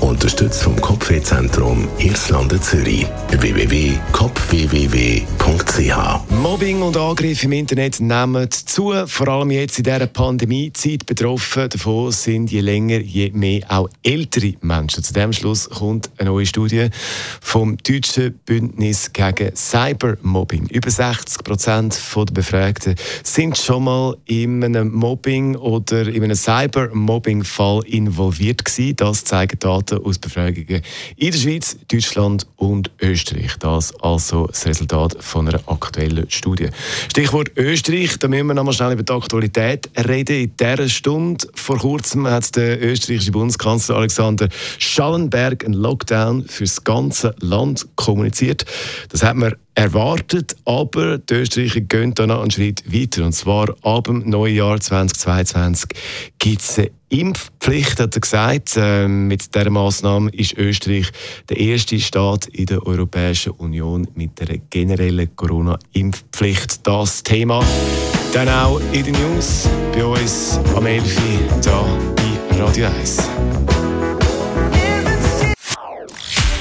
Unterstützt vom Kopfwehzentrum Irlande Zürich. www.kopfwww.ch Mobbing und Angriffe im Internet nehmen zu. Vor allem jetzt in dieser Pandemiezeit betroffen. Davon sind je länger, je mehr auch ältere Menschen. Zu dem Schluss kommt eine neue Studie vom Deutschen Bündnis gegen Cybermobbing. Über 60 Prozent der Befragten sind schon mal in einem Mobbing oder in einem Cybermobbing-Fall involviert gewesen. Das zeigen Daten Daten aus Befragungen in der Schweiz, Deutschland und Österreich. Das also das Resultat von einer aktuellen Studie. Stichwort Österreich, da müssen wir noch mal schnell über die Aktualität reden. In dieser Stunde vor kurzem hat der österreichische Bundeskanzler Alexander Schallenberg einen Lockdown für das ganze Land kommuniziert. Das hat man erwartet, aber die Österreicher gehen dann einen Schritt weiter. Und zwar ab dem Neujahr 2022 gibt es eine Impfpflicht, hat er gesagt. Ähm, mit dieser Massnahme ist Österreich der erste Staat in der Europäischen Union mit einer generellen Corona-Impfpflicht. Das Thema dann auch in den News bei uns am 11. Uhr hier bei Radio 1.